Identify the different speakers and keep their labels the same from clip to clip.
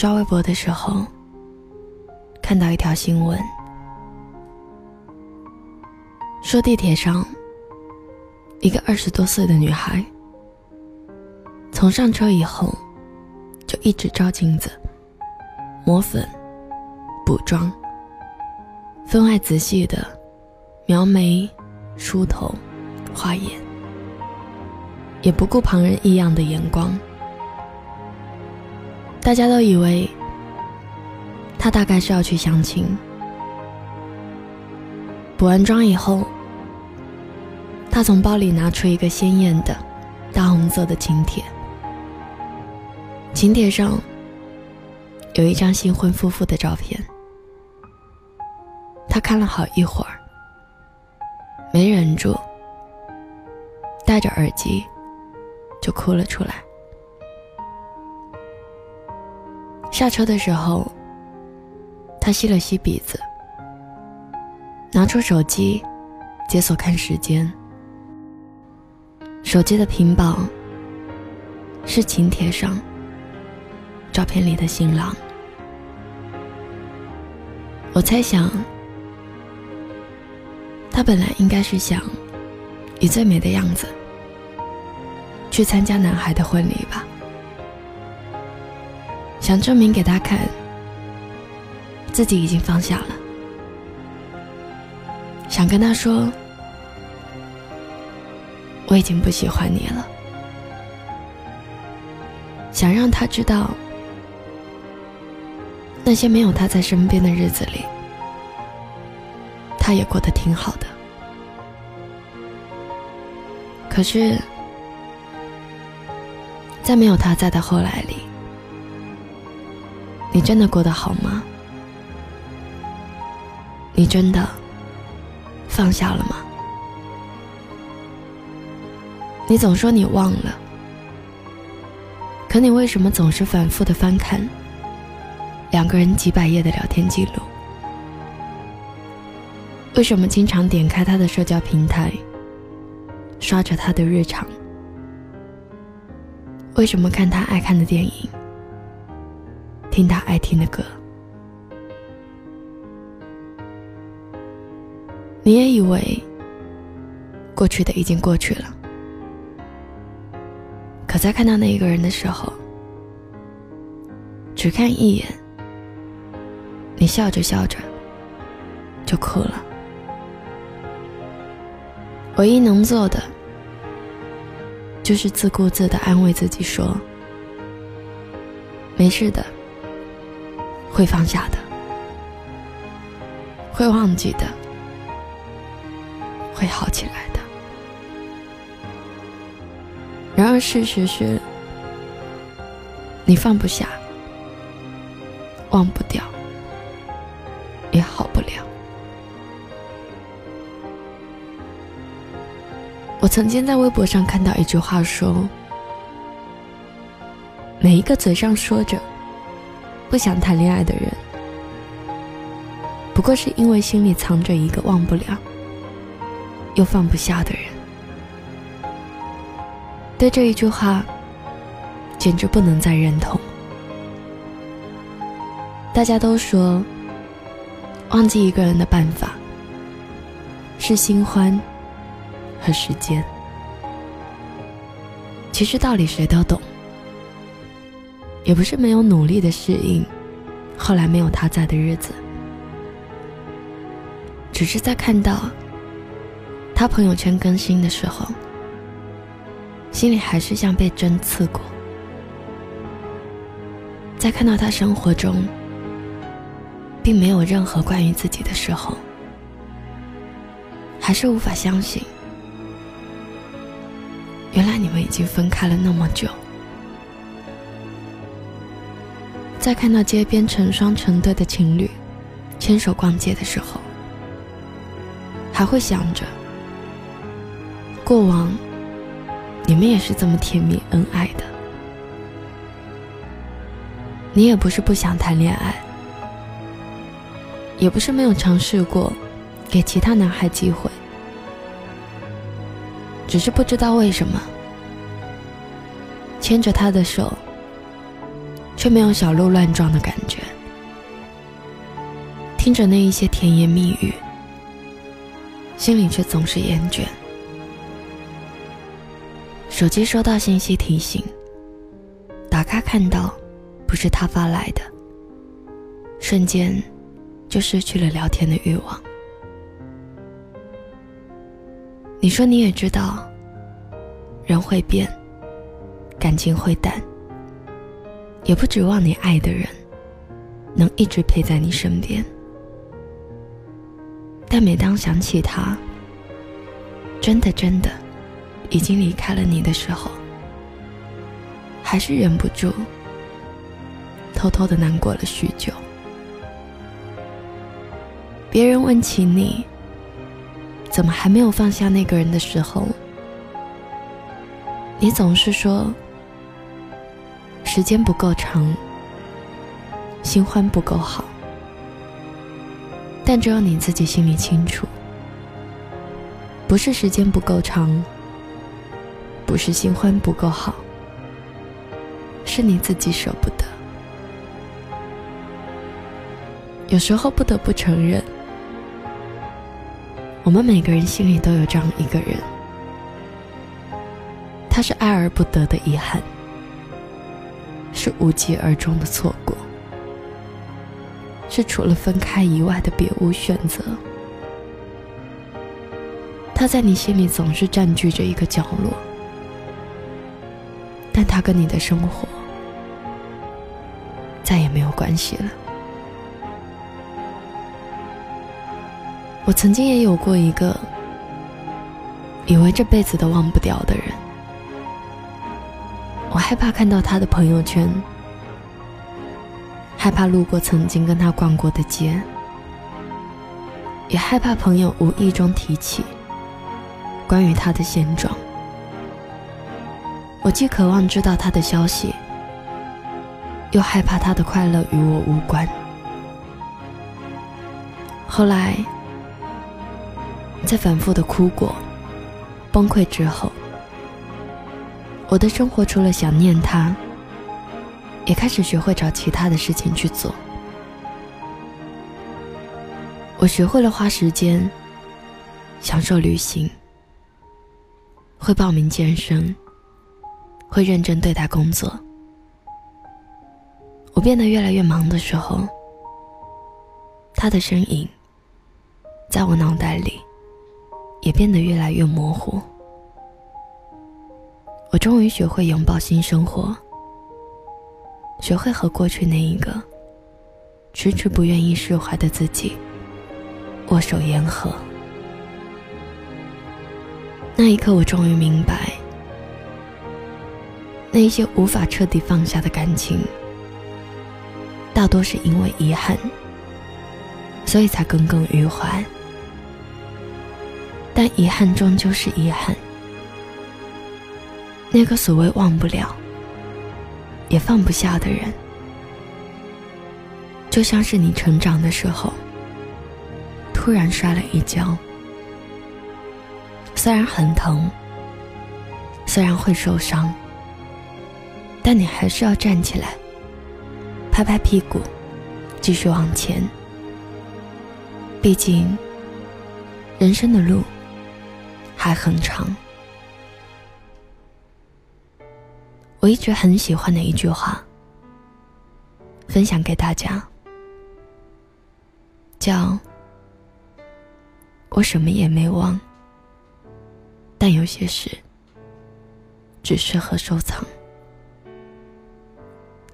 Speaker 1: 刷微博的时候，看到一条新闻，说地铁上一个二十多岁的女孩，从上车以后就一直照镜子、抹粉、补妆，分外仔细的描眉、梳头、画眼，也不顾旁人异样的眼光。大家都以为他大概是要去相亲。补完妆以后，他从包里拿出一个鲜艳的大红色的请帖，请帖上有一张新婚夫妇的照片。他看了好一会儿，没忍住，戴着耳机就哭了出来。下车的时候，他吸了吸鼻子，拿出手机，解锁看时间。手机的屏保是请帖上照片里的新郎。我猜想，他本来应该是想以最美的样子去参加男孩的婚礼吧。想证明给他看，自己已经放下了。想跟他说，我已经不喜欢你了。想让他知道，那些没有他在身边的日子里，他也过得挺好的。可是，在没有他在的后来里。你真的过得好吗？你真的放下了吗？你总说你忘了，可你为什么总是反复的翻看两个人几百页的聊天记录？为什么经常点开他的社交平台，刷着他的日常？为什么看他爱看的电影？听他爱听的歌，你也以为过去的已经过去了，可在看到那一个人的时候，只看一眼，你笑着笑着就哭了。唯一能做的，就是自顾自的安慰自己说：“没事的。”会放下的，会忘记的，会好起来的。然而，事实是，你放不下，忘不掉，也好不了。我曾经在微博上看到一句话说：“每一个嘴上说着。”不想谈恋爱的人，不过是因为心里藏着一个忘不了又放不下的人。对这一句话，简直不能再认同。大家都说，忘记一个人的办法是新欢和时间。其实道理谁都懂。也不是没有努力的适应，后来没有他在的日子，只是在看到他朋友圈更新的时候，心里还是像被针刺过；在看到他生活中并没有任何关于自己的时候，还是无法相信，原来你们已经分开了那么久。在看到街边成双成对的情侣牵手逛街的时候，还会想着过往你们也是这么甜蜜恩爱的。你也不是不想谈恋爱，也不是没有尝试过给其他男孩机会，只是不知道为什么牵着他的手。却没有小鹿乱撞的感觉。听着那一些甜言蜜语，心里却总是厌倦。手机收到信息提醒，打开看到，不是他发来的，瞬间就失去了聊天的欲望。你说你也知道，人会变，感情会淡，也不指望你爱的人能一直陪在你身边。但每当想起他，真的真的已经离开了你的时候，还是忍不住偷偷的难过了许久。别人问起你。怎么还没有放下那个人的时候，你总是说时间不够长，新欢不够好。但只有你自己心里清楚，不是时间不够长，不是新欢不够好，是你自己舍不得。有时候不得不承认。我们每个人心里都有这样一个人，他是爱而不得的遗憾，是无疾而终的错过，是除了分开以外的别无选择。他在你心里总是占据着一个角落，但他跟你的生活再也没有关系了。我曾经也有过一个以为这辈子都忘不掉的人，害怕看到他的朋友圈，害怕路过曾经跟他逛过的街，也害怕朋友无意中提起关于他的现状。我既渴望知道他的消息，又害怕他的快乐与我无关。后来。在反复的哭过、崩溃之后，我的生活除了想念他，也开始学会找其他的事情去做。我学会了花时间享受旅行，会报名健身，会认真对待工作。我变得越来越忙的时候，他的身影在我脑袋里。也变得越来越模糊。我终于学会拥抱新生活，学会和过去那一个迟迟不愿意释怀的自己握手言和。那一刻，我终于明白，那些无法彻底放下的感情，大多是因为遗憾，所以才耿耿于怀。但遗憾终究是遗憾。那个所谓忘不了、也放不下的人，就像是你成长的时候，突然摔了一跤。虽然很疼，虽然会受伤，但你还是要站起来，拍拍屁股，继续往前。毕竟，人生的路。还很长。我一直很喜欢的一句话，分享给大家，叫“我什么也没忘，但有些事只适合收藏”。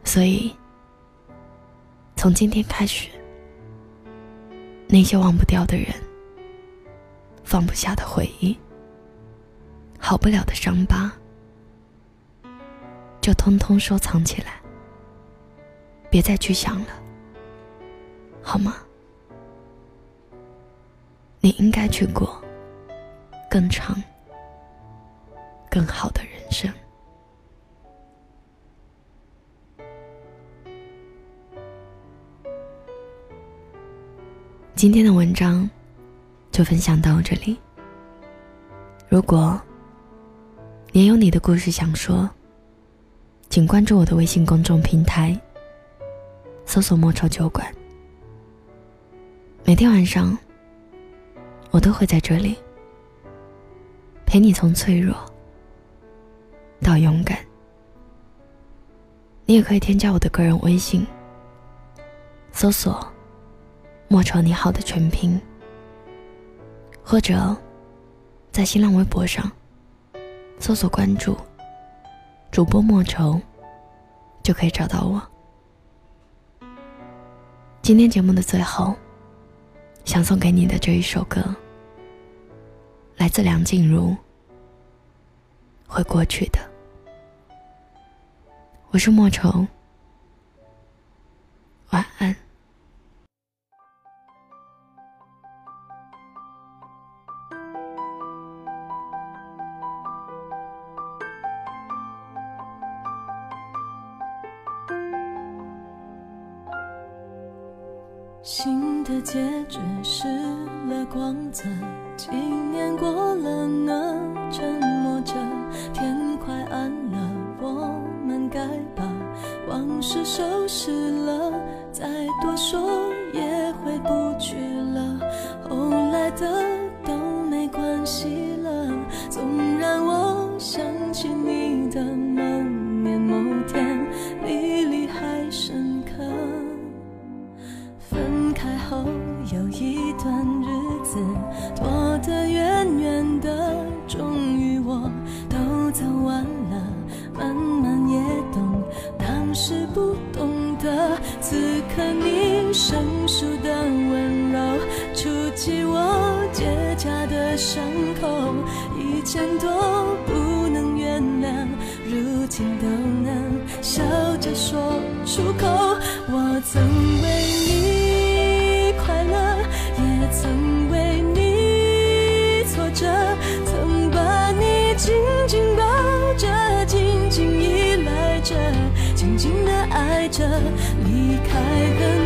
Speaker 1: 所以，从今天开始，那些忘不掉的人，放不下的回忆。好不了的伤疤，就通通收藏起来，别再去想了，好吗？你应该去过更长、更好的人生。今天的文章就分享到这里。如果也有你的故事想说，请关注我的微信公众平台搜索“莫愁酒馆”。每天晚上，我都会在这里陪你从脆弱到勇敢。你也可以添加我的个人微信，搜索“莫愁你好”的全拼，或者在新浪微博上搜索关注主播莫愁，就可以找到我。今天节目的最后。想送给你的这一首歌，来自梁静茹。会过去的，我是莫愁，晚安。
Speaker 2: 新的结局失了光泽，几年过了呢，沉默着，天快暗了，我们该把往事收拾了，再多说生疏的温柔，触及我结痂的伤口，以前都不能原谅，如今都能笑着说出口。我曾为你快乐，也。曾为你挫折，曾把你紧紧抱着，紧紧依赖着，紧紧的爱着，离开很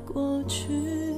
Speaker 2: 过去。